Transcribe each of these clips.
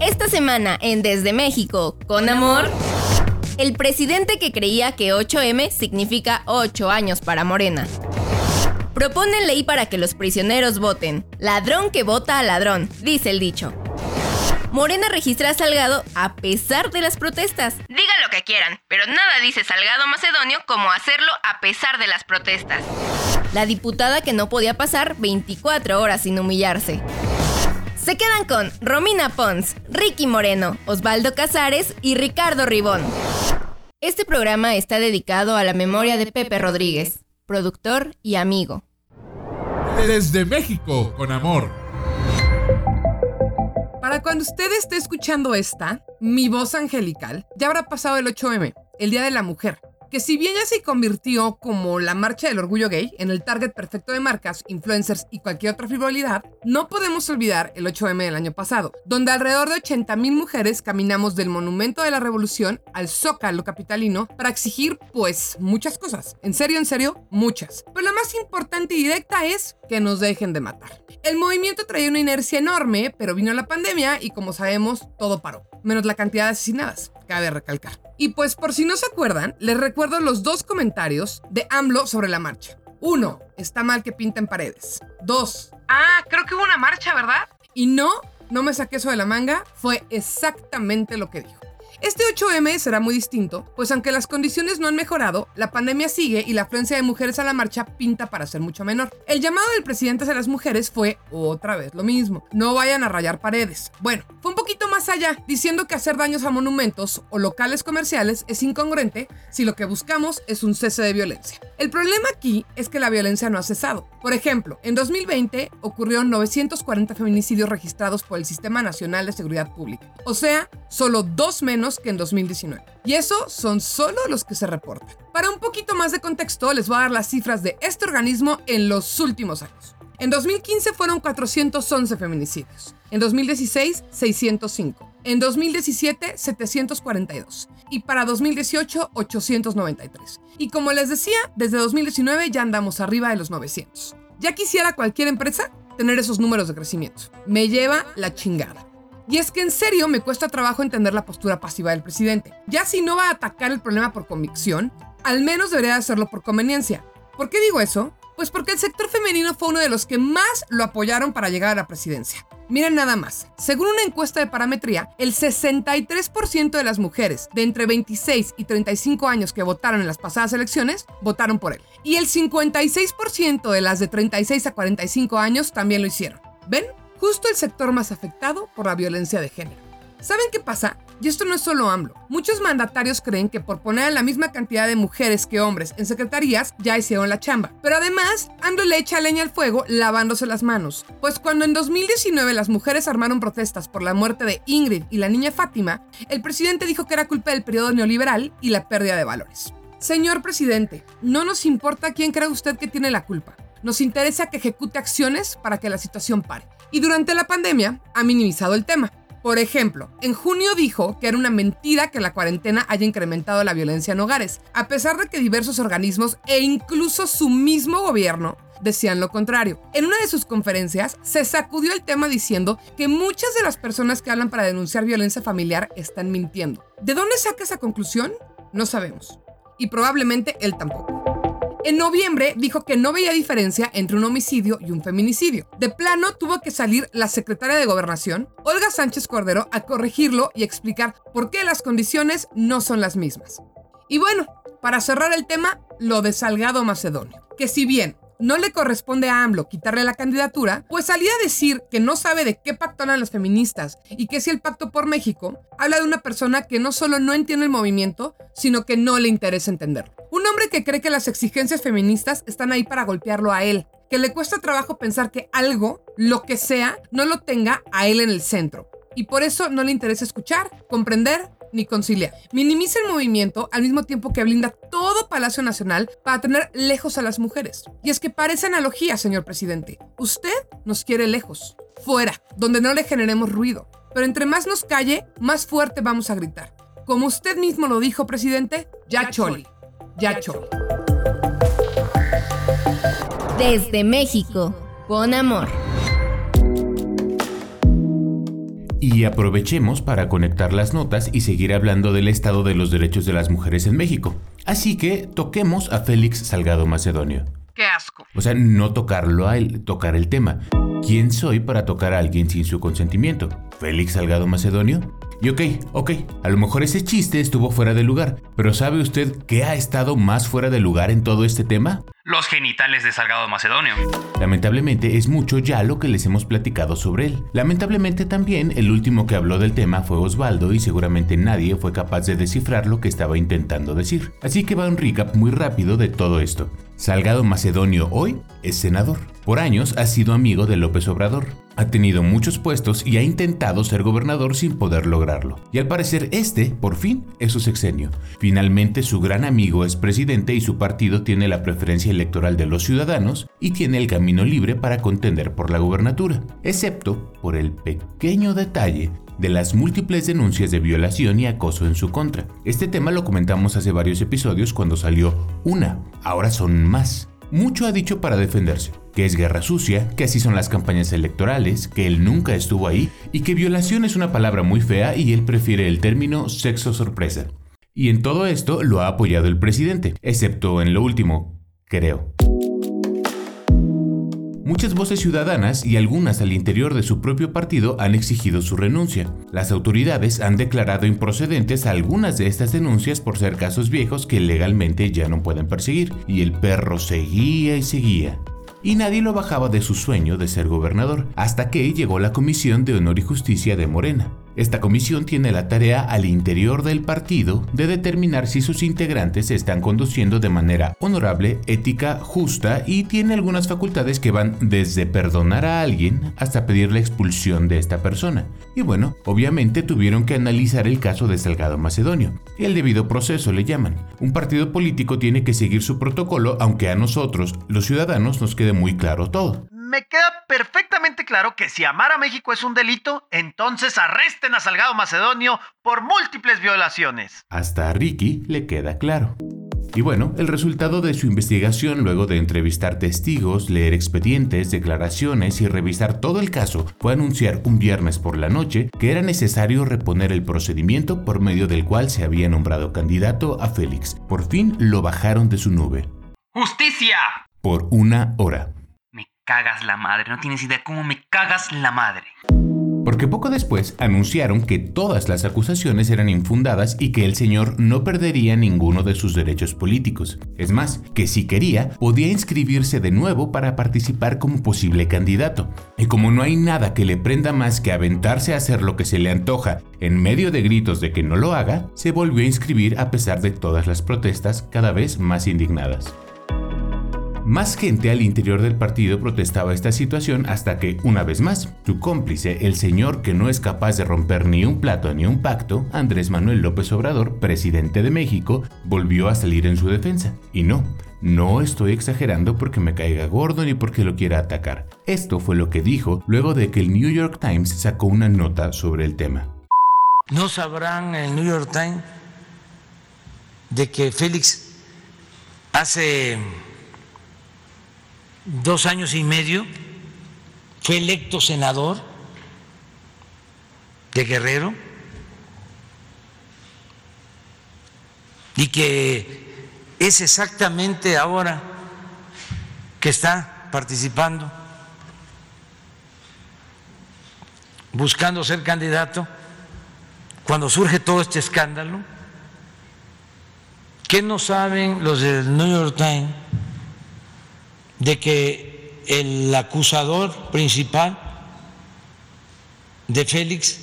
Esta semana en Desde México, con amor, el presidente que creía que 8M significa 8 años para Morena. Proponen ley para que los prisioneros voten. Ladrón que vota a ladrón, dice el dicho. Morena registra a Salgado a pesar de las protestas. Digan lo que quieran, pero nada dice Salgado Macedonio como hacerlo a pesar de las protestas. La diputada que no podía pasar 24 horas sin humillarse. Se quedan con Romina Pons, Ricky Moreno, Osvaldo Casares y Ricardo Ribón. Este programa está dedicado a la memoria de Pepe Rodríguez, productor y amigo. Desde México con amor. Para cuando usted esté escuchando esta, mi voz angelical, ya habrá pasado el 8M, el Día de la Mujer que si bien ya se convirtió como la marcha del orgullo gay en el target perfecto de marcas, influencers y cualquier otra frivolidad, no podemos olvidar el 8M del año pasado, donde alrededor de 80.000 mujeres caminamos del Monumento de la Revolución al Zócalo capitalino para exigir, pues, muchas cosas. En serio, en serio, muchas. Pero la más importante y directa es que nos dejen de matar. El movimiento traía una inercia enorme, pero vino la pandemia y como sabemos, todo paró, menos la cantidad de asesinadas, cabe recalcar. Y pues por si no se acuerdan, les recuerdo los dos comentarios de AMLO sobre la marcha. Uno, está mal que pinten paredes. Dos, ah, creo que hubo una marcha, ¿verdad? Y no, no me saqué eso de la manga, fue exactamente lo que dijo. Este 8M será muy distinto, pues aunque las condiciones no han mejorado, la pandemia sigue y la afluencia de mujeres a la marcha pinta para ser mucho menor. El llamado del presidente hacia las mujeres fue otra vez lo mismo, no vayan a rayar paredes. Bueno, fue un poquito más allá, diciendo que hacer daños a monumentos o locales comerciales es incongruente si lo que buscamos es un cese de violencia. El problema aquí es que la violencia no ha cesado. Por ejemplo, en 2020 ocurrieron 940 feminicidios registrados por el Sistema Nacional de Seguridad Pública, o sea, solo dos menos que en 2019. Y eso son solo los que se reportan. Para un poquito más de contexto, les voy a dar las cifras de este organismo en los últimos años. En 2015 fueron 411 feminicidios. En 2016, 605. En 2017, 742. Y para 2018, 893. Y como les decía, desde 2019 ya andamos arriba de los 900. Ya quisiera cualquier empresa tener esos números de crecimiento. Me lleva la chingada. Y es que en serio me cuesta trabajo entender la postura pasiva del presidente. Ya si no va a atacar el problema por convicción, al menos debería hacerlo por conveniencia. ¿Por qué digo eso? Pues porque el sector femenino fue uno de los que más lo apoyaron para llegar a la presidencia. Miren nada más, según una encuesta de parametría, el 63% de las mujeres de entre 26 y 35 años que votaron en las pasadas elecciones votaron por él. Y el 56% de las de 36 a 45 años también lo hicieron. ¿Ven? Justo el sector más afectado por la violencia de género. ¿Saben qué pasa? Y esto no es solo AMLO. Muchos mandatarios creen que por poner a la misma cantidad de mujeres que hombres en secretarías ya hicieron la chamba. Pero además, AMLO le echa leña al fuego lavándose las manos. Pues cuando en 2019 las mujeres armaron protestas por la muerte de Ingrid y la niña Fátima, el presidente dijo que era culpa del periodo neoliberal y la pérdida de valores. Señor presidente, no nos importa quién cree usted que tiene la culpa. Nos interesa que ejecute acciones para que la situación pare y durante la pandemia ha minimizado el tema. Por ejemplo, en junio dijo que era una mentira que la cuarentena haya incrementado la violencia en hogares, a pesar de que diversos organismos e incluso su mismo gobierno decían lo contrario. En una de sus conferencias se sacudió el tema diciendo que muchas de las personas que hablan para denunciar violencia familiar están mintiendo. ¿De dónde saca esa conclusión? No sabemos. Y probablemente él tampoco. En noviembre dijo que no veía diferencia entre un homicidio y un feminicidio. De plano tuvo que salir la secretaria de Gobernación, Olga Sánchez Cordero, a corregirlo y explicar por qué las condiciones no son las mismas. Y bueno, para cerrar el tema, lo de Salgado Macedonio, que si bien no le corresponde a AMLO quitarle la candidatura, pues salía a decir que no sabe de qué pacto hablan las feministas y que si el pacto por México habla de una persona que no solo no entiende el movimiento, sino que no le interesa entenderlo. Un hombre que cree que las exigencias feministas están ahí para golpearlo a él, que le cuesta trabajo pensar que algo, lo que sea, no lo tenga a él en el centro. Y por eso no le interesa escuchar, comprender ni conciliar. Minimiza el movimiento al mismo tiempo que blinda todo Palacio Nacional para tener lejos a las mujeres. Y es que parece analogía, señor presidente. Usted nos quiere lejos, fuera, donde no le generemos ruido. Pero entre más nos calle, más fuerte vamos a gritar. Como usted mismo lo dijo, presidente, ya choli, ya choli. Desde México, con amor. Y aprovechemos para conectar las notas y seguir hablando del estado de los derechos de las mujeres en México. Así que toquemos a Félix Salgado Macedonio. Qué asco. O sea, no tocarlo a él, tocar el tema. ¿Quién soy para tocar a alguien sin su consentimiento? ¿Félix Salgado Macedonio? Y ok, ok, a lo mejor ese chiste estuvo fuera de lugar, pero ¿sabe usted qué ha estado más fuera de lugar en todo este tema? Los genitales de Salgado Macedonio. Lamentablemente es mucho ya lo que les hemos platicado sobre él. Lamentablemente también el último que habló del tema fue Osvaldo y seguramente nadie fue capaz de descifrar lo que estaba intentando decir. Así que va un recap muy rápido de todo esto. Salgado Macedonio hoy es senador. Por años ha sido amigo de López Obrador. Ha tenido muchos puestos y ha intentado ser gobernador sin poder lograrlo. Y al parecer este, por fin, es su sexenio. Finalmente su gran amigo es presidente y su partido tiene la preferencia electoral de los ciudadanos y tiene el camino libre para contender por la gubernatura, excepto por el pequeño detalle de las múltiples denuncias de violación y acoso en su contra. Este tema lo comentamos hace varios episodios cuando salió una, ahora son más. Mucho ha dicho para defenderse, que es guerra sucia, que así son las campañas electorales, que él nunca estuvo ahí y que violación es una palabra muy fea y él prefiere el término sexo sorpresa. Y en todo esto lo ha apoyado el presidente, excepto en lo último, creo. Muchas voces ciudadanas y algunas al interior de su propio partido han exigido su renuncia. Las autoridades han declarado improcedentes algunas de estas denuncias por ser casos viejos que legalmente ya no pueden perseguir, y el perro seguía y seguía y nadie lo bajaba de su sueño de ser gobernador, hasta que llegó la Comisión de Honor y Justicia de Morena. Esta comisión tiene la tarea al interior del partido de determinar si sus integrantes se están conduciendo de manera honorable, ética, justa y tiene algunas facultades que van desde perdonar a alguien hasta pedir la expulsión de esta persona. Y bueno, obviamente tuvieron que analizar el caso de Salgado Macedonio. El debido proceso le llaman. Un partido político tiene que seguir su protocolo aunque a nosotros, los ciudadanos, nos quede muy claro todo me queda perfectamente claro que si amar a México es un delito, entonces arresten a Salgado Macedonio por múltiples violaciones. Hasta a Ricky le queda claro. Y bueno, el resultado de su investigación luego de entrevistar testigos, leer expedientes, declaraciones y revisar todo el caso fue anunciar un viernes por la noche que era necesario reponer el procedimiento por medio del cual se había nombrado candidato a Félix. Por fin lo bajaron de su nube. ¡Justicia! Por una hora cagas la madre, no tienes idea cómo me cagas la madre. Porque poco después anunciaron que todas las acusaciones eran infundadas y que el señor no perdería ninguno de sus derechos políticos. Es más, que si quería, podía inscribirse de nuevo para participar como posible candidato. Y como no hay nada que le prenda más que aventarse a hacer lo que se le antoja en medio de gritos de que no lo haga, se volvió a inscribir a pesar de todas las protestas cada vez más indignadas. Más gente al interior del partido protestaba esta situación hasta que, una vez más, su cómplice, el señor que no es capaz de romper ni un plato ni un pacto, Andrés Manuel López Obrador, presidente de México, volvió a salir en su defensa. Y no, no estoy exagerando porque me caiga gordo ni porque lo quiera atacar. Esto fue lo que dijo luego de que el New York Times sacó una nota sobre el tema. No sabrán el New York Times de que Félix hace dos años y medio, fue electo senador de Guerrero y que es exactamente ahora que está participando, buscando ser candidato, cuando surge todo este escándalo. ¿Qué no saben los del New York Times? De que el acusador principal de Félix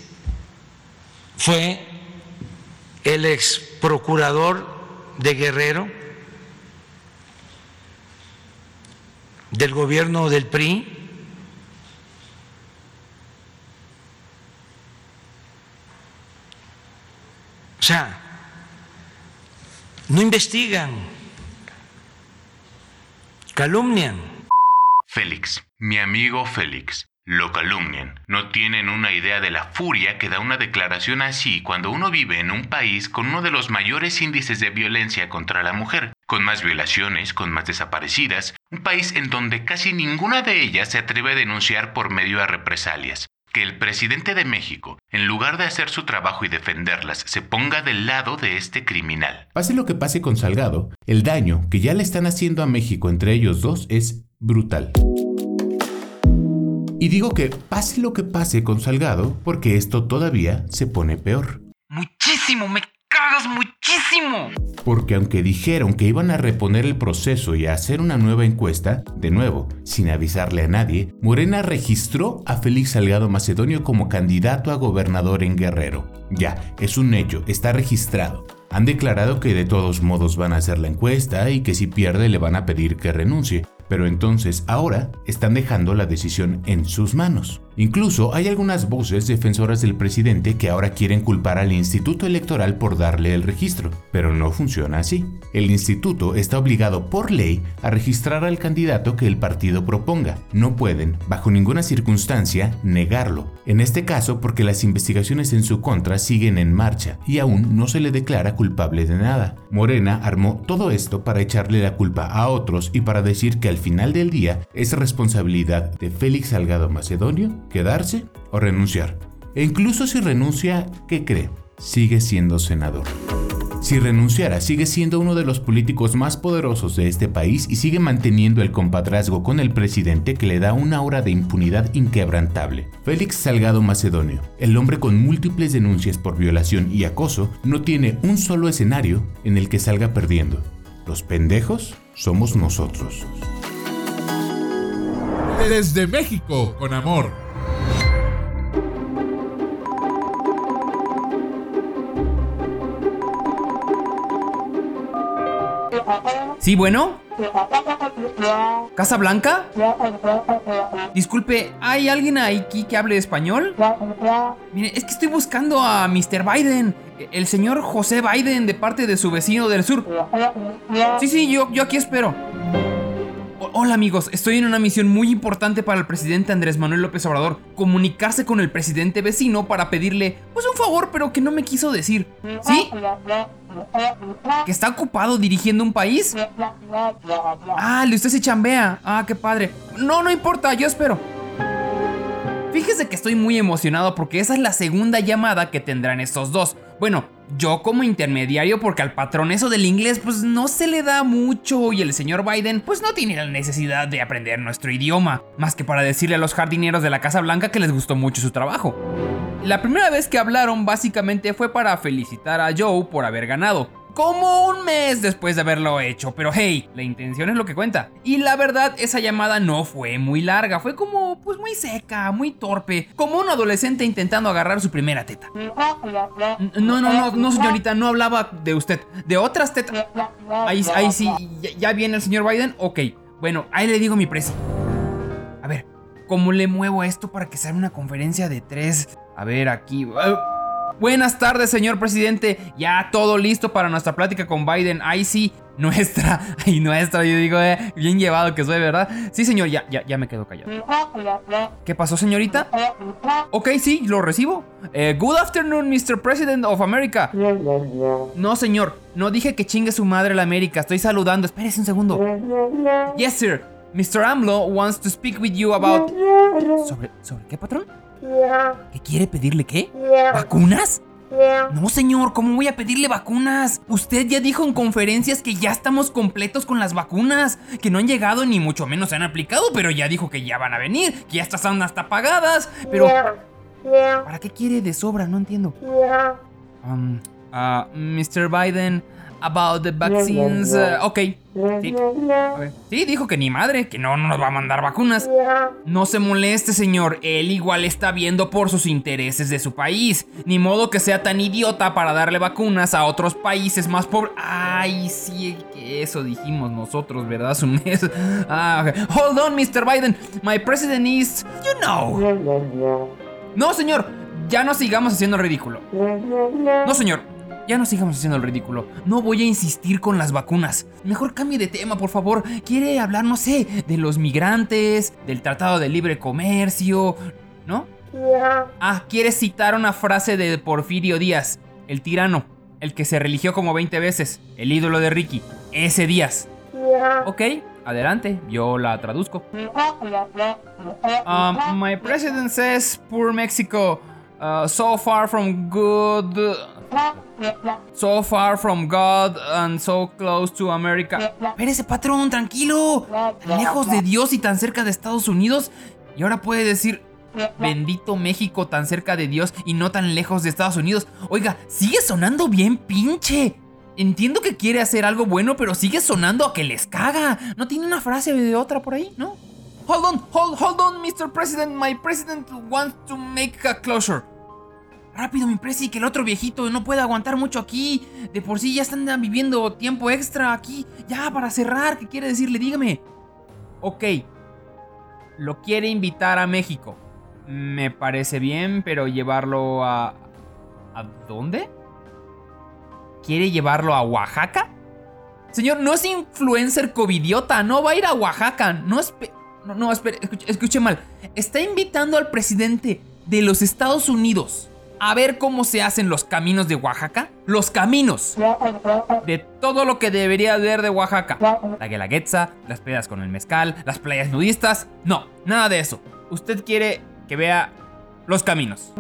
fue el ex procurador de Guerrero, del gobierno del PRI. O sea, no investigan, calumnian. Félix, mi amigo Félix, lo calumnian. No tienen una idea de la furia que da una declaración así cuando uno vive en un país con uno de los mayores índices de violencia contra la mujer, con más violaciones, con más desaparecidas, un país en donde casi ninguna de ellas se atreve a denunciar por medio a represalias. Que el presidente de México, en lugar de hacer su trabajo y defenderlas, se ponga del lado de este criminal. Pase lo que pase con Salgado, el daño que ya le están haciendo a México entre ellos dos es brutal. Y digo que pase lo que pase con Salgado porque esto todavía se pone peor. Muchísimo, me muchísimo. Porque aunque dijeron que iban a reponer el proceso y a hacer una nueva encuesta, de nuevo, sin avisarle a nadie, Morena registró a Félix Salgado Macedonio como candidato a gobernador en Guerrero. Ya, es un hecho, está registrado. Han declarado que de todos modos van a hacer la encuesta y que si pierde le van a pedir que renuncie, pero entonces ahora están dejando la decisión en sus manos. Incluso hay algunas voces defensoras del presidente que ahora quieren culpar al Instituto Electoral por darle el registro, pero no funciona así. El instituto está obligado por ley a registrar al candidato que el partido proponga. No pueden, bajo ninguna circunstancia, negarlo. En este caso porque las investigaciones en su contra siguen en marcha y aún no se le declara culpable de nada. Morena armó todo esto para echarle la culpa a otros y para decir que al final del día es responsabilidad de Félix Salgado Macedonio quedarse o renunciar. E incluso si renuncia, ¿qué cree? Sigue siendo senador. Si renunciara, sigue siendo uno de los políticos más poderosos de este país y sigue manteniendo el compadrazgo con el presidente que le da una aura de impunidad inquebrantable. Félix Salgado Macedonio, el hombre con múltiples denuncias por violación y acoso, no tiene un solo escenario en el que salga perdiendo. Los pendejos somos nosotros. Desde México, con amor. Sí, bueno. ¿Casa Blanca? Disculpe, ¿hay alguien aquí que hable español? Mire, es que estoy buscando a Mr. Biden, el señor José Biden de parte de su vecino del sur. Sí, sí, yo, yo aquí espero. Hola amigos, estoy en una misión muy importante para el presidente Andrés Manuel López Obrador. Comunicarse con el presidente vecino para pedirle, pues un favor, pero que no me quiso decir. ¿Sí? ¿Que está ocupado dirigiendo un país? Ah, le usted se chambea. Ah, qué padre. No, no importa, yo espero. Fíjese que estoy muy emocionado porque esa es la segunda llamada que tendrán estos dos. Bueno, yo como intermediario porque al patrón eso del inglés pues no se le da mucho y el señor Biden pues no tiene la necesidad de aprender nuestro idioma, más que para decirle a los jardineros de la Casa Blanca que les gustó mucho su trabajo. La primera vez que hablaron básicamente fue para felicitar a Joe por haber ganado, como un mes después de haberlo hecho, pero hey, la intención es lo que cuenta. Y la verdad, esa llamada no fue muy larga, fue como, pues muy seca, muy torpe, como un adolescente intentando agarrar su primera teta. No, no, no, no, señorita, no hablaba de usted, de otras tetas. Ahí, ahí sí, ya, viene el señor Biden, ok. Bueno, ahí le digo mi precio. A ver, ¿cómo le muevo esto para que sea una conferencia de tres? A ver, aquí. Buenas tardes, señor presidente. Ya todo listo para nuestra plática con Biden. Ahí sí, nuestra. Ay, nuestra, yo digo, eh, bien llevado que soy, ¿verdad? Sí, señor, ya, ya, ya me quedo callado. ¿Qué pasó, señorita? Ok, sí, lo recibo. Eh, good afternoon, Mr. President of America. No, señor, no dije que chingue su madre la América. Estoy saludando. Espérese un segundo. Yes, sir. Mr. AMLO wants to speak with you about. ¿Sobre, ¿sobre qué, patrón? ¿Qué quiere pedirle qué? ¿Vacunas? No, señor, ¿cómo voy a pedirle vacunas? Usted ya dijo en conferencias que ya estamos completos con las vacunas, que no han llegado ni mucho menos se han aplicado, pero ya dijo que ya van a venir, que ya están hasta pagadas, pero... ¿Para qué quiere de sobra? No entiendo. Um, uh, Mr. Biden, about the vaccines. uh, ok. Sí. Dijo que ni madre, que no, no nos va a mandar vacunas. No se moleste, señor. Él igual está viendo por sus intereses de su país. Ni modo que sea tan idiota para darle vacunas a otros países más pobres. Ay, sí, que eso dijimos nosotros, ¿verdad? Ah, ok. Hold on, Mr. Biden. My president is. You know. No, señor. Ya no sigamos haciendo ridículo. No, señor. Ya no sigamos haciendo el ridículo. No voy a insistir con las vacunas. Mejor cambie de tema, por favor. Quiere hablar, no sé, de los migrantes, del Tratado de Libre Comercio, ¿no? Ah, quiere citar una frase de Porfirio Díaz, el tirano, el que se religió como 20 veces, el ídolo de Ricky, ese Díaz. Ok, adelante, yo la traduzco. Um, my president says, poor Mexico, uh, so far from good. So far from God and so close to America. Espérese, patrón, tranquilo. Lejos de Dios y tan cerca de Estados Unidos. Y ahora puede decir, bendito México, tan cerca de Dios y no tan lejos de Estados Unidos. Oiga, sigue sonando bien pinche. Entiendo que quiere hacer algo bueno, pero sigue sonando a que les caga. ¿No tiene una frase de otra por ahí? ¿No? Hold on, hold, hold on, Mr. President. My president wants to make a closure. Rápido, mi presi, que el otro viejito no puede aguantar mucho aquí. De por sí ya están viviendo tiempo extra aquí. Ya, para cerrar, ¿qué quiere decirle? Dígame. Ok. Lo quiere invitar a México. Me parece bien, pero llevarlo a... ¿A dónde? ¿Quiere llevarlo a Oaxaca? Señor, no es influencer covidiota, no va a ir a Oaxaca. No espe- No, no, espere, escuche, escuche mal. Está invitando al presidente de los Estados Unidos a ver cómo se hacen los caminos de Oaxaca. Los caminos de todo lo que debería haber de Oaxaca. La guelaguetza, las playas con el mezcal, las playas nudistas. No, nada de eso. Usted quiere que vea los caminos.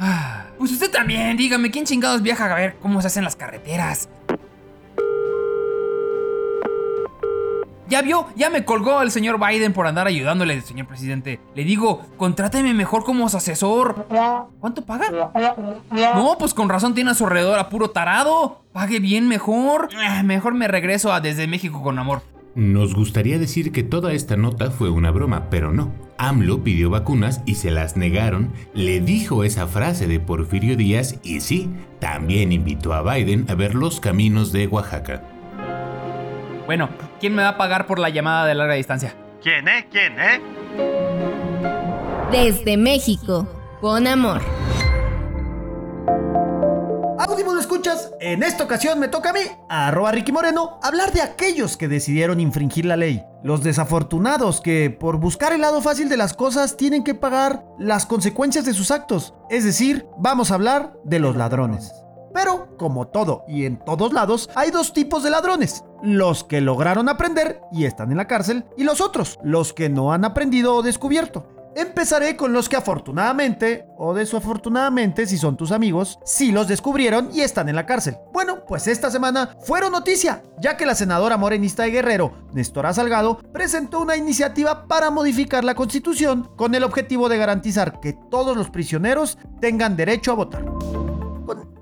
Ah, Pues usted también, dígame, ¿quién chingados viaja a ver cómo se hacen las carreteras? Ya vio, ya me colgó el señor Biden por andar ayudándole, señor presidente. Le digo, contráteme mejor como asesor. ¿Cuánto paga? No, pues con razón tiene a su alrededor a puro tarado. Pague bien mejor. Ah, Mejor me regreso a Desde México con amor. Nos gustaría decir que toda esta nota fue una broma, pero no. AMLO pidió vacunas y se las negaron, le dijo esa frase de Porfirio Díaz y sí, también invitó a Biden a ver los caminos de Oaxaca. Bueno, ¿quién me va a pagar por la llamada de larga distancia? ¿Quién, eh? ¿Quién, eh? Desde México, con amor. Audible escuchas, en esta ocasión me toca a mí, arroba Ricky Moreno, hablar de aquellos que decidieron infringir la ley. Los desafortunados que, por buscar el lado fácil de las cosas, tienen que pagar las consecuencias de sus actos. Es decir, vamos a hablar de los ladrones. Pero, como todo y en todos lados, hay dos tipos de ladrones. Los que lograron aprender y están en la cárcel, y los otros, los que no han aprendido o descubierto. Empezaré con los que afortunadamente, o desafortunadamente si son tus amigos, sí los descubrieron y están en la cárcel. Bueno, pues esta semana fueron noticia, ya que la senadora morenista de Guerrero, Nestora Salgado, presentó una iniciativa para modificar la constitución con el objetivo de garantizar que todos los prisioneros tengan derecho a votar.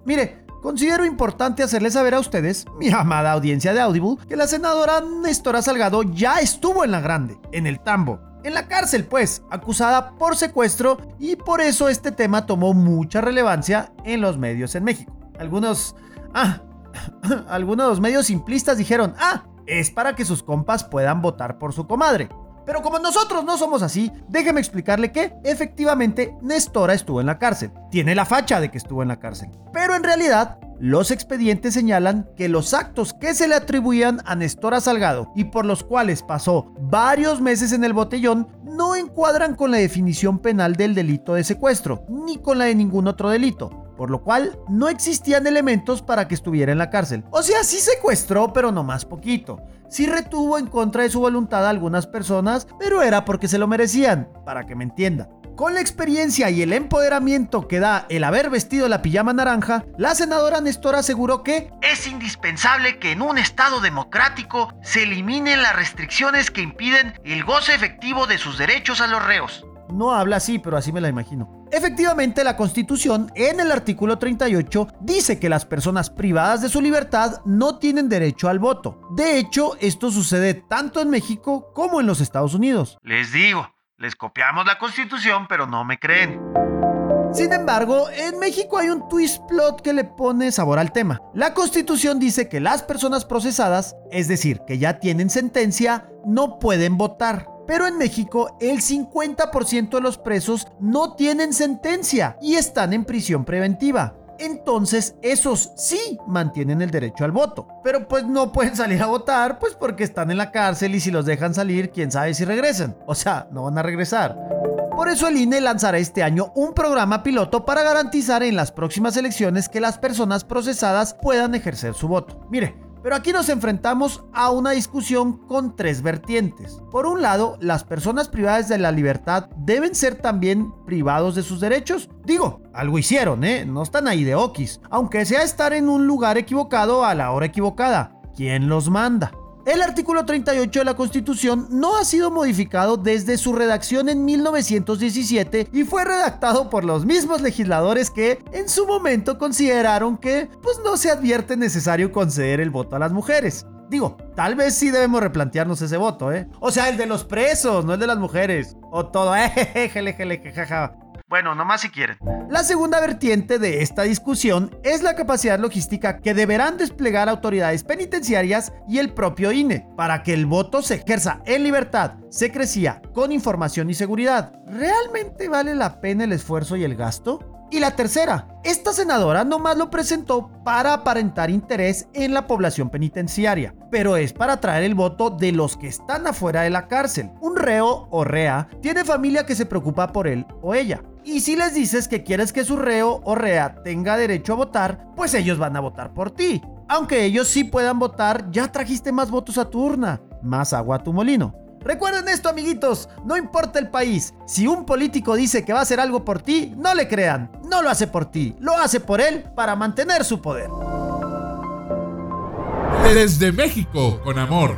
Mire, considero importante hacerles saber a ustedes, mi amada audiencia de Audible, que la senadora Nestora Salgado ya estuvo en la grande, en el tambo. En la cárcel, pues, acusada por secuestro y por eso este tema tomó mucha relevancia en los medios en México. Algunos... Ah, algunos medios simplistas dijeron, ah, es para que sus compas puedan votar por su comadre. Pero como nosotros no somos así, déjeme explicarle que efectivamente Nestora estuvo en la cárcel. Tiene la facha de que estuvo en la cárcel. Pero en realidad, los expedientes señalan que los actos que se le atribuían a Nestora Salgado y por los cuales pasó varios meses en el botellón no encuadran con la definición penal del delito de secuestro, ni con la de ningún otro delito por lo cual no existían elementos para que estuviera en la cárcel. O sea, sí secuestró, pero no más poquito. Sí retuvo en contra de su voluntad a algunas personas, pero era porque se lo merecían, para que me entienda. Con la experiencia y el empoderamiento que da el haber vestido la pijama naranja, la senadora Nestora aseguró que Es indispensable que en un Estado democrático se eliminen las restricciones que impiden el goce efectivo de sus derechos a los reos. No habla así, pero así me la imagino. Efectivamente, la Constitución, en el artículo 38, dice que las personas privadas de su libertad no tienen derecho al voto. De hecho, esto sucede tanto en México como en los Estados Unidos. Les digo, les copiamos la constitución, pero no me creen. Sin embargo, en México hay un twist plot que le pone sabor al tema. La constitución dice que las personas procesadas, es decir, que ya tienen sentencia, no pueden votar. Pero en México el 50% de los presos no tienen sentencia y están en prisión preventiva. Entonces esos sí mantienen el derecho al voto. Pero pues no pueden salir a votar pues porque están en la cárcel y si los dejan salir quién sabe si regresan. O sea, no van a regresar. Por eso el INE lanzará este año un programa piloto para garantizar en las próximas elecciones que las personas procesadas puedan ejercer su voto. Mire, pero aquí nos enfrentamos a una discusión con tres vertientes. Por un lado, las personas privadas de la libertad deben ser también privados de sus derechos. Digo, algo hicieron, ¿eh? No están ahí de okis. Aunque sea estar en un lugar equivocado a la hora equivocada. ¿Quién los manda? El artículo 38 de la Constitución no ha sido modificado desde su redacción en 1917 y fue redactado por los mismos legisladores que en su momento consideraron que pues no se advierte necesario conceder el voto a las mujeres. Digo, tal vez sí debemos replantearnos ese voto, ¿eh? O sea, el de los presos, no el de las mujeres. O todo, eh, jaja. Bueno, nomás si quieren. La segunda vertiente de esta discusión es la capacidad logística que deberán desplegar autoridades penitenciarias y el propio INE para que el voto se ejerza en libertad, secrecía, con información y seguridad. ¿Realmente vale la pena el esfuerzo y el gasto? Y la tercera, esta senadora nomás lo presentó para aparentar interés en la población penitenciaria, pero es para traer el voto de los que están afuera de la cárcel. Un reo o rea tiene familia que se preocupa por él o ella. Y si les dices que quieres que su reo o rea tenga derecho a votar, pues ellos van a votar por ti. Aunque ellos sí puedan votar, ya trajiste más votos a tu urna, más agua a tu molino. Recuerden esto, amiguitos, no importa el país, si un político dice que va a hacer algo por ti, no le crean, no lo hace por ti, lo hace por él para mantener su poder. Desde México, con amor.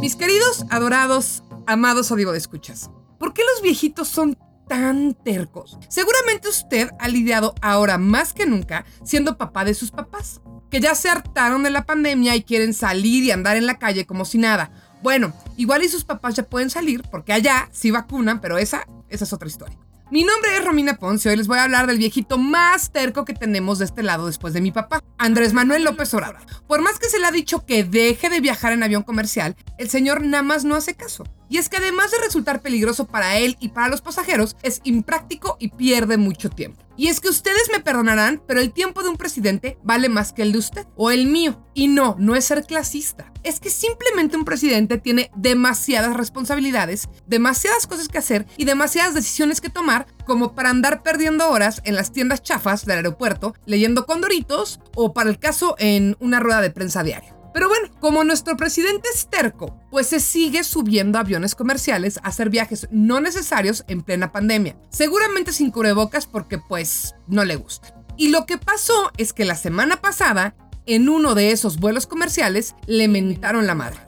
Mis queridos, adorados, amados o digo de escuchas, ¿por qué los viejitos son tan tercos? Seguramente usted ha lidiado ahora más que nunca siendo papá de sus papás que ya se hartaron de la pandemia y quieren salir y andar en la calle como si nada. Bueno, igual y sus papás ya pueden salir porque allá sí vacunan, pero esa, esa es otra historia. Mi nombre es Romina Ponce y hoy les voy a hablar del viejito más terco que tenemos de este lado después de mi papá, Andrés Manuel López Obrador. Por más que se le ha dicho que deje de viajar en avión comercial, el señor nada más no hace caso. Y es que además de resultar peligroso para él y para los pasajeros, es impráctico y pierde mucho tiempo. Y es que ustedes me perdonarán, pero el tiempo de un presidente vale más que el de usted o el mío. Y no, no es ser clasista. Es que simplemente un presidente tiene demasiadas responsabilidades, demasiadas cosas que hacer y demasiadas decisiones que tomar como para andar perdiendo horas en las tiendas chafas del aeropuerto leyendo condoritos o para el caso en una rueda de prensa diaria. Pero bueno, como nuestro presidente es terco, pues se sigue subiendo aviones comerciales a hacer viajes no necesarios en plena pandemia. Seguramente sin cubrebocas porque pues no le gusta. Y lo que pasó es que la semana pasada, en uno de esos vuelos comerciales, le mentaron la madre.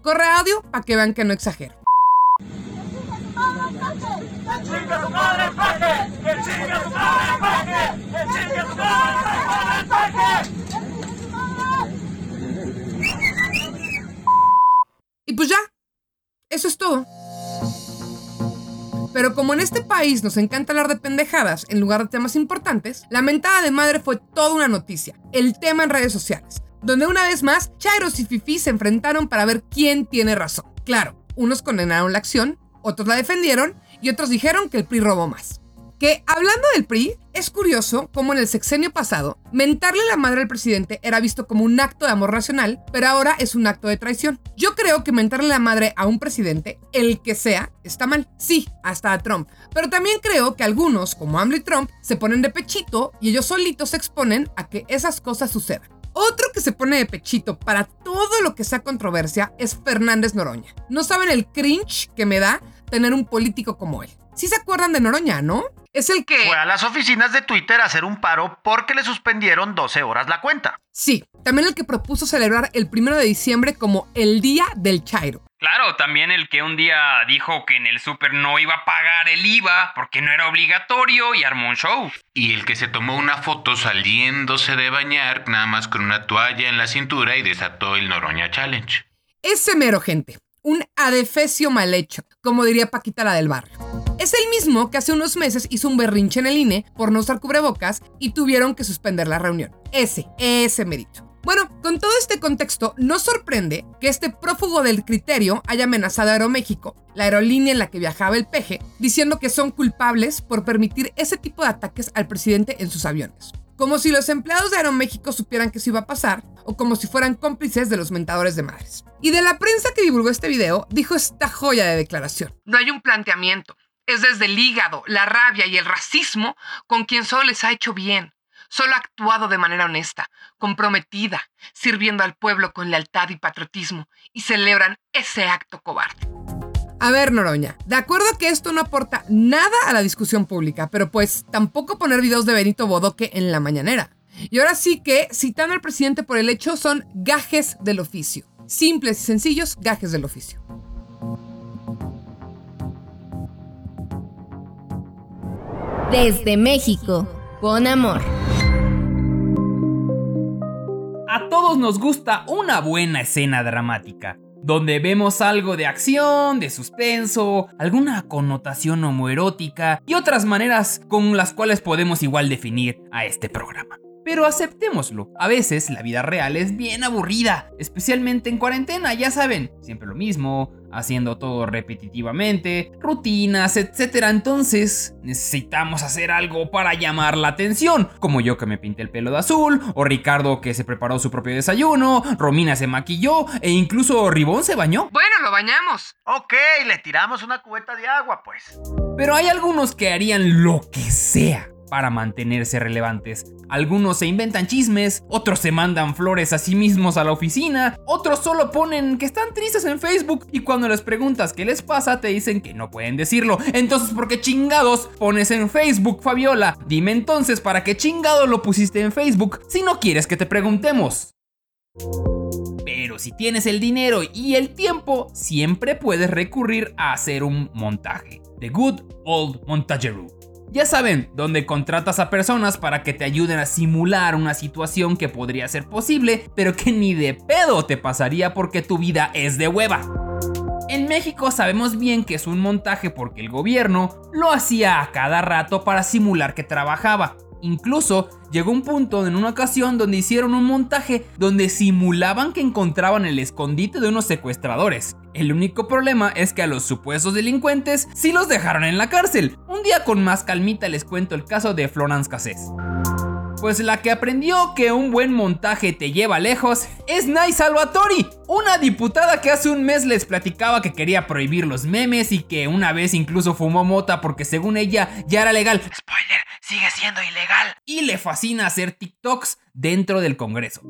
Corre audio para que vean que no exagero. Y pues ya, eso es todo. Pero como en este país nos encanta hablar de pendejadas en lugar de temas importantes, la mentada de madre fue toda una noticia, el tema en redes sociales, donde una vez más Chairos y Fifi se enfrentaron para ver quién tiene razón. Claro, unos condenaron la acción, otros la defendieron y otros dijeron que el PRI robó más. Que hablando del PRI, es curioso cómo en el sexenio pasado, mentarle la madre al presidente era visto como un acto de amor racional, pero ahora es un acto de traición. Yo creo que mentarle la madre a un presidente, el que sea, está mal. Sí, hasta a Trump. Pero también creo que algunos, como AMLO Trump, se ponen de pechito y ellos solitos se exponen a que esas cosas sucedan. Otro que se pone de pechito para todo lo que sea controversia es Fernández Noroña. No saben el cringe que me da tener un político como él. ¿Sí se acuerdan de Noroña, no? Es el que... Fue a las oficinas de Twitter a hacer un paro porque le suspendieron 12 horas la cuenta. Sí, también el que propuso celebrar el primero de diciembre como el Día del Chairo. Claro, también el que un día dijo que en el súper no iba a pagar el IVA porque no era obligatorio y armó un show. Y el que se tomó una foto saliéndose de bañar nada más con una toalla en la cintura y desató el Noroña Challenge. Ese mero, gente. Un adefesio mal hecho, como diría Paquita la del barrio. Es el mismo que hace unos meses hizo un berrinche en el INE por no usar cubrebocas y tuvieron que suspender la reunión. Ese, ese mérito. Bueno, con todo este contexto, no sorprende que este prófugo del criterio haya amenazado a Aeroméxico, la aerolínea en la que viajaba el peje, diciendo que son culpables por permitir ese tipo de ataques al presidente en sus aviones. Como si los empleados de Aeroméxico supieran que eso iba a pasar, o como si fueran cómplices de los mentadores de madres. Y de la prensa que divulgó este video, dijo esta joya de declaración. No hay un planteamiento. Es desde el hígado, la rabia y el racismo con quien solo les ha hecho bien solo ha actuado de manera honesta, comprometida, sirviendo al pueblo con lealtad y patriotismo, y celebran ese acto cobarde. A ver, Noroña, de acuerdo que esto no aporta nada a la discusión pública, pero pues tampoco poner videos de Benito Bodoque en la mañanera. Y ahora sí que, citando al presidente por el hecho, son gajes del oficio. Simples y sencillos gajes del oficio. Desde México, con amor. A todos nos gusta una buena escena dramática, donde vemos algo de acción, de suspenso, alguna connotación homoerótica y otras maneras con las cuales podemos igual definir a este programa. Pero aceptémoslo, a veces la vida real es bien aburrida, especialmente en cuarentena, ya saben, siempre lo mismo, haciendo todo repetitivamente, rutinas, etc. Entonces necesitamos hacer algo para llamar la atención, como yo que me pinté el pelo de azul, o Ricardo que se preparó su propio desayuno, Romina se maquilló, e incluso Ribón se bañó. Bueno, lo bañamos. Ok, le tiramos una cubeta de agua, pues. Pero hay algunos que harían lo que sea para mantenerse relevantes. Algunos se inventan chismes, otros se mandan flores a sí mismos a la oficina, otros solo ponen que están tristes en Facebook y cuando les preguntas qué les pasa te dicen que no pueden decirlo. Entonces, ¿por qué chingados pones en Facebook, Fabiola? Dime entonces, ¿para qué chingados lo pusiste en Facebook si no quieres que te preguntemos? Pero si tienes el dinero y el tiempo, siempre puedes recurrir a hacer un montaje. The Good Old Montageroo. Ya saben, donde contratas a personas para que te ayuden a simular una situación que podría ser posible, pero que ni de pedo te pasaría porque tu vida es de hueva. En México sabemos bien que es un montaje porque el gobierno lo hacía a cada rato para simular que trabajaba. Incluso llegó un punto en una ocasión donde hicieron un montaje donde simulaban que encontraban el escondite de unos secuestradores. El único problema es que a los supuestos delincuentes sí los dejaron en la cárcel. Un día con más calmita les cuento el caso de Florence Cassés. Pues la que aprendió que un buen montaje te lleva lejos es Nay Salvatori, una diputada que hace un mes les platicaba que quería prohibir los memes y que una vez incluso fumó mota porque según ella ya era legal. Spoiler, sigue siendo ilegal. Y le fascina hacer TikToks dentro del Congreso.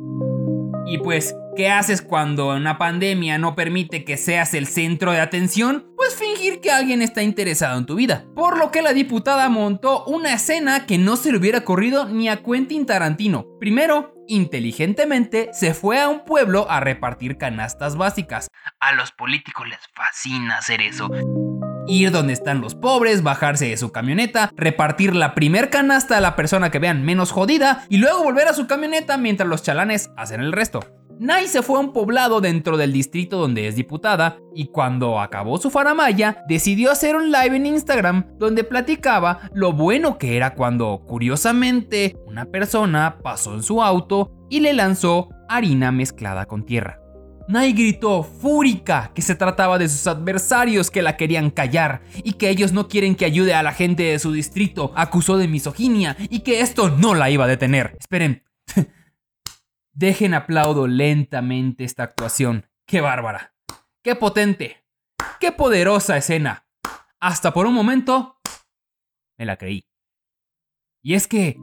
Y pues, ¿qué haces cuando una pandemia no permite que seas el centro de atención? Pues fingir que alguien está interesado en tu vida. Por lo que la diputada montó una escena que no se le hubiera corrido ni a Quentin Tarantino. Primero, inteligentemente se fue a un pueblo a repartir canastas básicas. A los políticos les fascina hacer eso ir donde están los pobres, bajarse de su camioneta, repartir la primer canasta a la persona que vean menos jodida y luego volver a su camioneta mientras los chalanes hacen el resto. Nay se fue a un poblado dentro del distrito donde es diputada y cuando acabó su faramaya decidió hacer un live en Instagram donde platicaba lo bueno que era cuando curiosamente una persona pasó en su auto y le lanzó harina mezclada con tierra. Nay gritó fúrica que se trataba de sus adversarios que la querían callar y que ellos no quieren que ayude a la gente de su distrito. Acusó de misoginia y que esto no la iba a detener. Esperen. Dejen aplaudo lentamente esta actuación. ¡Qué bárbara! ¡Qué potente! ¡Qué poderosa escena! Hasta por un momento me la creí. Y es que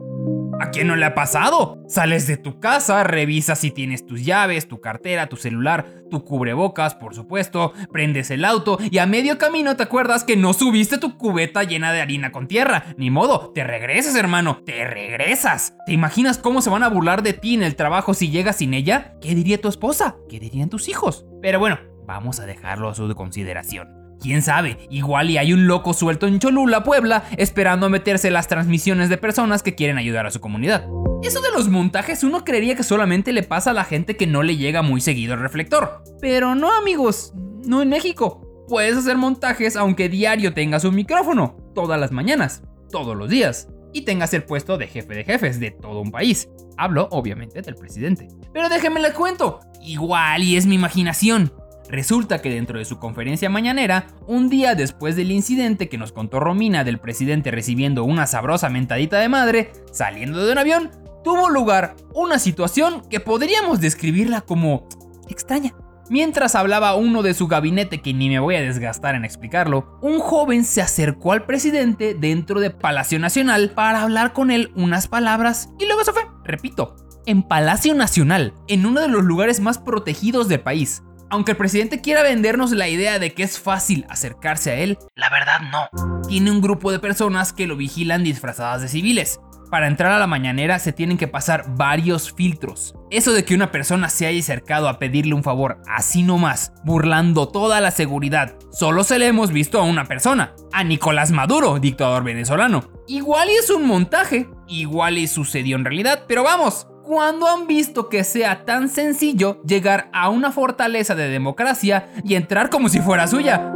¿A quién no le ha pasado? Sales de tu casa, revisas si tienes tus llaves, tu cartera, tu celular, tu cubrebocas, por supuesto, prendes el auto y a medio camino te acuerdas que no subiste tu cubeta llena de harina con tierra. Ni modo, te regresas, hermano, te regresas. ¿Te imaginas cómo se van a burlar de ti en el trabajo si llegas sin ella? ¿Qué diría tu esposa? ¿Qué dirían tus hijos? Pero bueno, vamos a dejarlo a su consideración. Quién sabe, igual y hay un loco suelto en Cholula, Puebla, esperando a meterse las transmisiones de personas que quieren ayudar a su comunidad. Eso de los montajes uno creería que solamente le pasa a la gente que no le llega muy seguido el reflector. Pero no amigos, no en México. Puedes hacer montajes aunque diario tengas un micrófono, todas las mañanas, todos los días, y tengas el puesto de jefe de jefes de todo un país. Hablo obviamente del presidente. Pero déjenme les cuento, igual y es mi imaginación. Resulta que dentro de su conferencia mañanera, un día después del incidente que nos contó Romina del presidente recibiendo una sabrosa mentadita de madre, saliendo de un avión, tuvo lugar una situación que podríamos describirla como extraña. Mientras hablaba uno de su gabinete, que ni me voy a desgastar en explicarlo, un joven se acercó al presidente dentro de Palacio Nacional para hablar con él unas palabras y luego se fue. Repito, en Palacio Nacional, en uno de los lugares más protegidos del país. Aunque el presidente quiera vendernos la idea de que es fácil acercarse a él, la verdad no. Tiene un grupo de personas que lo vigilan disfrazadas de civiles. Para entrar a la mañanera se tienen que pasar varios filtros. Eso de que una persona se haya acercado a pedirle un favor así nomás, burlando toda la seguridad, solo se le hemos visto a una persona, a Nicolás Maduro, dictador venezolano. Igual y es un montaje, igual y sucedió en realidad, pero vamos, cuando han visto que sea tan sencillo llegar a una fortaleza de democracia y entrar como si fuera suya.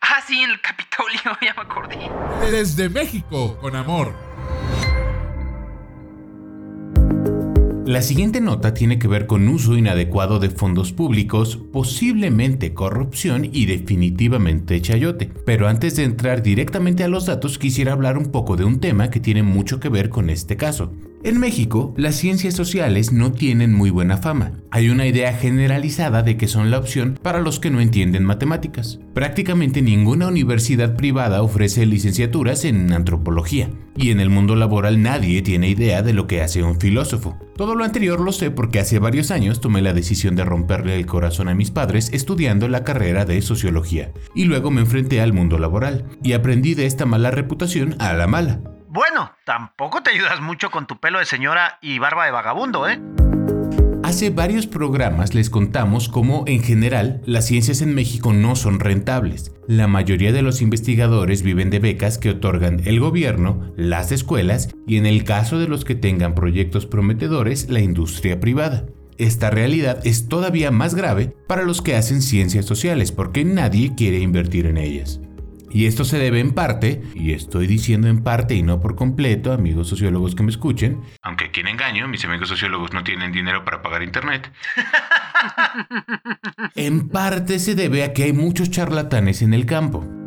Ah, sí, en el Capitolio, ya me acordé. Desde México, con amor. La siguiente nota tiene que ver con uso inadecuado de fondos públicos, posiblemente corrupción y definitivamente chayote. Pero antes de entrar directamente a los datos quisiera hablar un poco de un tema que tiene mucho que ver con este caso. En México, las ciencias sociales no tienen muy buena fama. Hay una idea generalizada de que son la opción para los que no entienden matemáticas. Prácticamente ninguna universidad privada ofrece licenciaturas en antropología, y en el mundo laboral nadie tiene idea de lo que hace un filósofo. Todo lo anterior lo sé porque hace varios años tomé la decisión de romperle el corazón a mis padres estudiando la carrera de sociología, y luego me enfrenté al mundo laboral, y aprendí de esta mala reputación a la mala. Bueno, tampoco te ayudas mucho con tu pelo de señora y barba de vagabundo, ¿eh? Hace varios programas les contamos cómo en general las ciencias en México no son rentables. La mayoría de los investigadores viven de becas que otorgan el gobierno, las escuelas y en el caso de los que tengan proyectos prometedores, la industria privada. Esta realidad es todavía más grave para los que hacen ciencias sociales porque nadie quiere invertir en ellas. Y esto se debe en parte, y estoy diciendo en parte y no por completo, amigos sociólogos que me escuchen, aunque quien engaño, mis amigos sociólogos no tienen dinero para pagar internet. en parte se debe a que hay muchos charlatanes en el campo.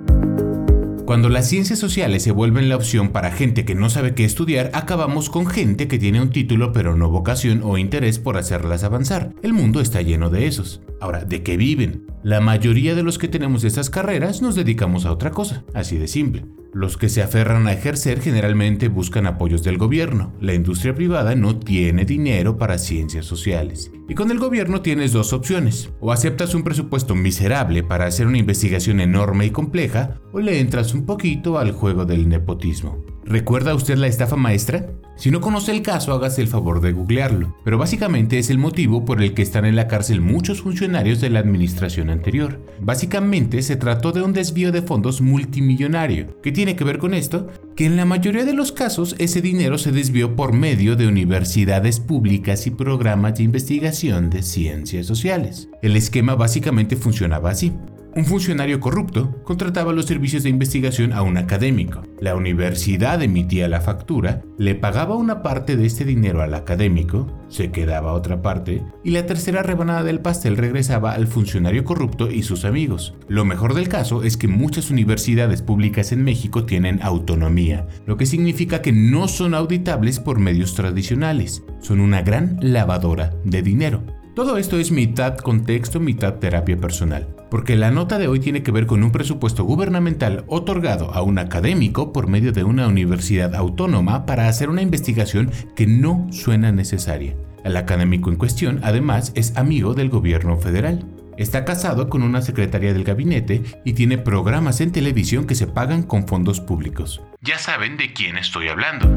Cuando las ciencias sociales se vuelven la opción para gente que no sabe qué estudiar, acabamos con gente que tiene un título pero no vocación o interés por hacerlas avanzar. El mundo está lleno de esos. Ahora, ¿de qué viven? La mayoría de los que tenemos esas carreras nos dedicamos a otra cosa, así de simple. Los que se aferran a ejercer generalmente buscan apoyos del gobierno. La industria privada no tiene dinero para ciencias sociales. Y con el gobierno tienes dos opciones. O aceptas un presupuesto miserable para hacer una investigación enorme y compleja, o le entras un poquito al juego del nepotismo. ¿Recuerda usted la estafa maestra? Si no conoce el caso, hágase el favor de googlearlo, pero básicamente es el motivo por el que están en la cárcel muchos funcionarios de la administración anterior. Básicamente se trató de un desvío de fondos multimillonario. ¿Qué tiene que ver con esto? Que en la mayoría de los casos ese dinero se desvió por medio de universidades públicas y programas de investigación de ciencias sociales. El esquema básicamente funcionaba así. Un funcionario corrupto contrataba los servicios de investigación a un académico. La universidad emitía la factura, le pagaba una parte de este dinero al académico, se quedaba otra parte, y la tercera rebanada del pastel regresaba al funcionario corrupto y sus amigos. Lo mejor del caso es que muchas universidades públicas en México tienen autonomía, lo que significa que no son auditables por medios tradicionales, son una gran lavadora de dinero. Todo esto es mitad contexto, mitad terapia personal, porque la nota de hoy tiene que ver con un presupuesto gubernamental otorgado a un académico por medio de una universidad autónoma para hacer una investigación que no suena necesaria. El académico en cuestión, además, es amigo del gobierno federal. Está casado con una secretaria del gabinete y tiene programas en televisión que se pagan con fondos públicos. Ya saben de quién estoy hablando.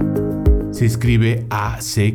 Se escribe A-C-K-E-R-M-A-N,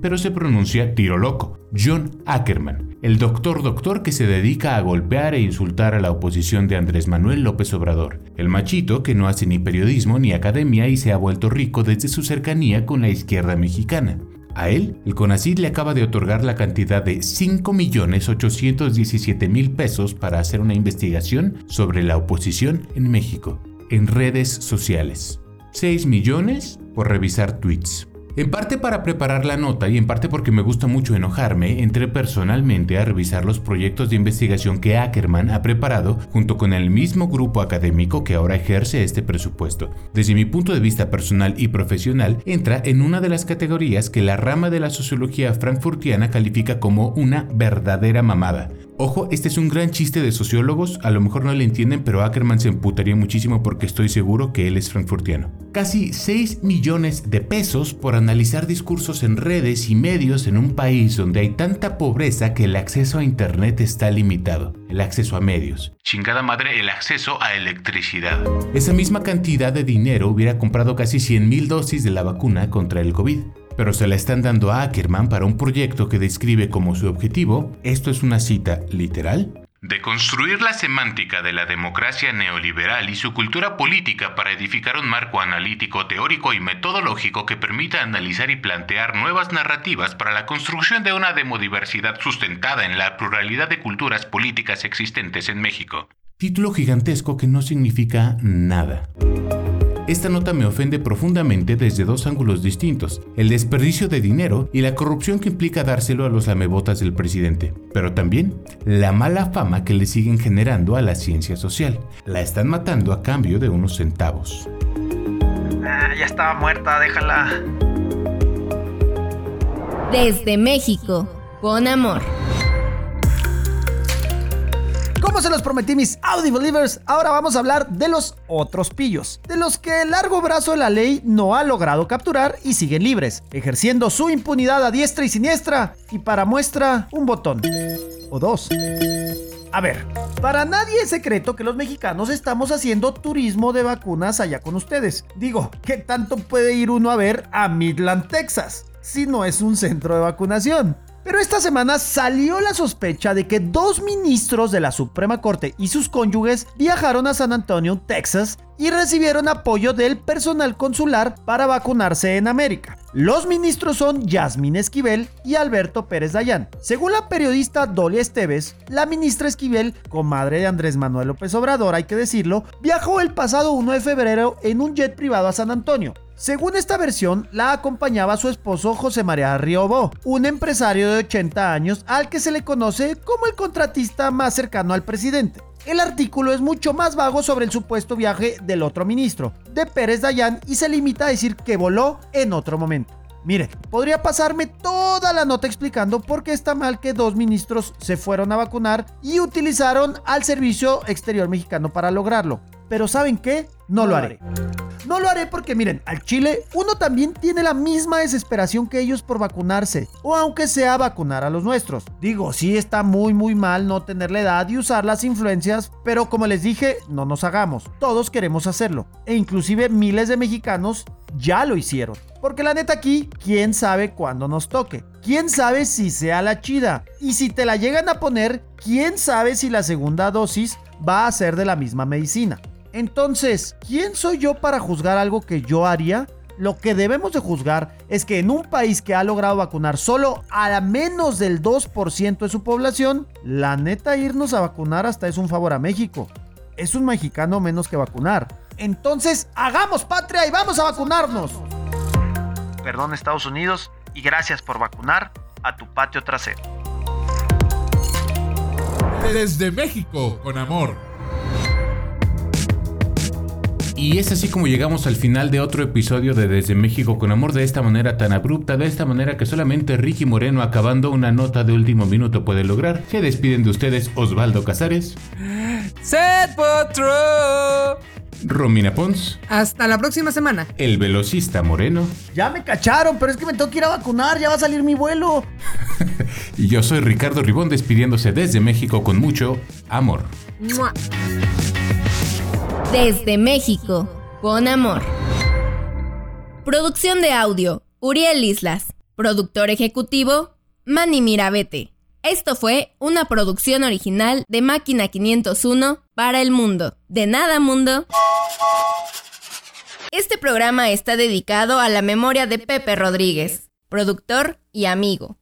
pero se pronuncia tiro loco. John Ackerman. El doctor doctor que se dedica a golpear e insultar a la oposición de Andrés Manuel López Obrador, el machito que no hace ni periodismo ni academia y se ha vuelto rico desde su cercanía con la izquierda mexicana. A él, el CONACYT le acaba de otorgar la cantidad de 5.817.000 pesos para hacer una investigación sobre la oposición en México, en redes sociales. 6 millones por revisar tweets. En parte para preparar la nota y en parte porque me gusta mucho enojarme, entré personalmente a revisar los proyectos de investigación que Ackerman ha preparado junto con el mismo grupo académico que ahora ejerce este presupuesto. Desde mi punto de vista personal y profesional, entra en una de las categorías que la rama de la sociología frankfurtiana califica como una verdadera mamada. Ojo, este es un gran chiste de sociólogos, a lo mejor no le entienden, pero Ackerman se emputaría muchísimo porque estoy seguro que él es frankfurtiano. Casi 6 millones de pesos por analizar discursos en redes y medios en un país donde hay tanta pobreza que el acceso a Internet está limitado. El acceso a medios. Chingada madre, el acceso a electricidad. Esa misma cantidad de dinero hubiera comprado casi 100 mil dosis de la vacuna contra el COVID pero se la están dando a Ackerman para un proyecto que describe como su objetivo, esto es una cita literal, de construir la semántica de la democracia neoliberal y su cultura política para edificar un marco analítico, teórico y metodológico que permita analizar y plantear nuevas narrativas para la construcción de una demodiversidad sustentada en la pluralidad de culturas políticas existentes en México. Título gigantesco que no significa nada. Esta nota me ofende profundamente desde dos ángulos distintos, el desperdicio de dinero y la corrupción que implica dárselo a los lamebotas del presidente, pero también la mala fama que le siguen generando a la ciencia social. La están matando a cambio de unos centavos. Ah, ya estaba muerta, déjala. Desde México, con amor. Como se los prometí mis Audi Believers, ahora vamos a hablar de los otros pillos, de los que el largo brazo de la ley no ha logrado capturar y siguen libres, ejerciendo su impunidad a diestra y siniestra, y para muestra un botón. O dos. A ver, para nadie es secreto que los mexicanos estamos haciendo turismo de vacunas allá con ustedes. Digo, ¿qué tanto puede ir uno a ver a Midland, Texas? Si no es un centro de vacunación. Pero esta semana salió la sospecha de que dos ministros de la Suprema Corte y sus cónyuges viajaron a San Antonio, Texas, y recibieron apoyo del personal consular para vacunarse en América. Los ministros son Yasmín Esquivel y Alberto Pérez Dayán. Según la periodista Dolly Esteves, la ministra Esquivel, comadre de Andrés Manuel López Obrador, hay que decirlo, viajó el pasado 1 de febrero en un jet privado a San Antonio. Según esta versión, la acompañaba su esposo José María Riobó, un empresario de 80 años al que se le conoce como el contratista más cercano al presidente. El artículo es mucho más vago sobre el supuesto viaje del otro ministro, de Pérez Dayán, y se limita a decir que voló en otro momento. Mire, podría pasarme toda la nota explicando por qué está mal que dos ministros se fueron a vacunar y utilizaron al Servicio Exterior Mexicano para lograrlo. Pero ¿saben qué? No lo haré. No lo haré porque miren, al Chile uno también tiene la misma desesperación que ellos por vacunarse, o aunque sea vacunar a los nuestros. Digo, sí está muy muy mal no tener la edad y usar las influencias, pero como les dije, no nos hagamos. Todos queremos hacerlo, e inclusive miles de mexicanos ya lo hicieron. Porque la neta aquí, quién sabe cuándo nos toque. Quién sabe si sea la chida. Y si te la llegan a poner, quién sabe si la segunda dosis va a ser de la misma medicina. Entonces, ¿quién soy yo para juzgar algo que yo haría? Lo que debemos de juzgar es que en un país que ha logrado vacunar solo a menos del 2% de su población, la neta irnos a vacunar hasta es un favor a México. Es un mexicano menos que vacunar. Entonces, hagamos patria y vamos a vacunarnos. Perdón Estados Unidos y gracias por vacunar a tu patio trasero. Desde México, con amor. Y es así como llegamos al final de otro episodio de Desde México con Amor de esta manera tan abrupta, de esta manera que solamente Ricky Moreno acabando una nota de último minuto puede lograr. Se despiden de ustedes Osvaldo Casares. Set Potro. Romina Pons. Hasta la próxima semana. El velocista Moreno. Ya me cacharon, pero es que me tengo que ir a vacunar, ya va a salir mi vuelo. y yo soy Ricardo Ribón despidiéndose desde México con mucho amor. Desde México, con amor. Producción de audio, Uriel Islas. Productor ejecutivo, Manny Mirabete. Esto fue una producción original de Máquina 501 para el mundo. De nada, mundo. Este programa está dedicado a la memoria de Pepe Rodríguez, productor y amigo.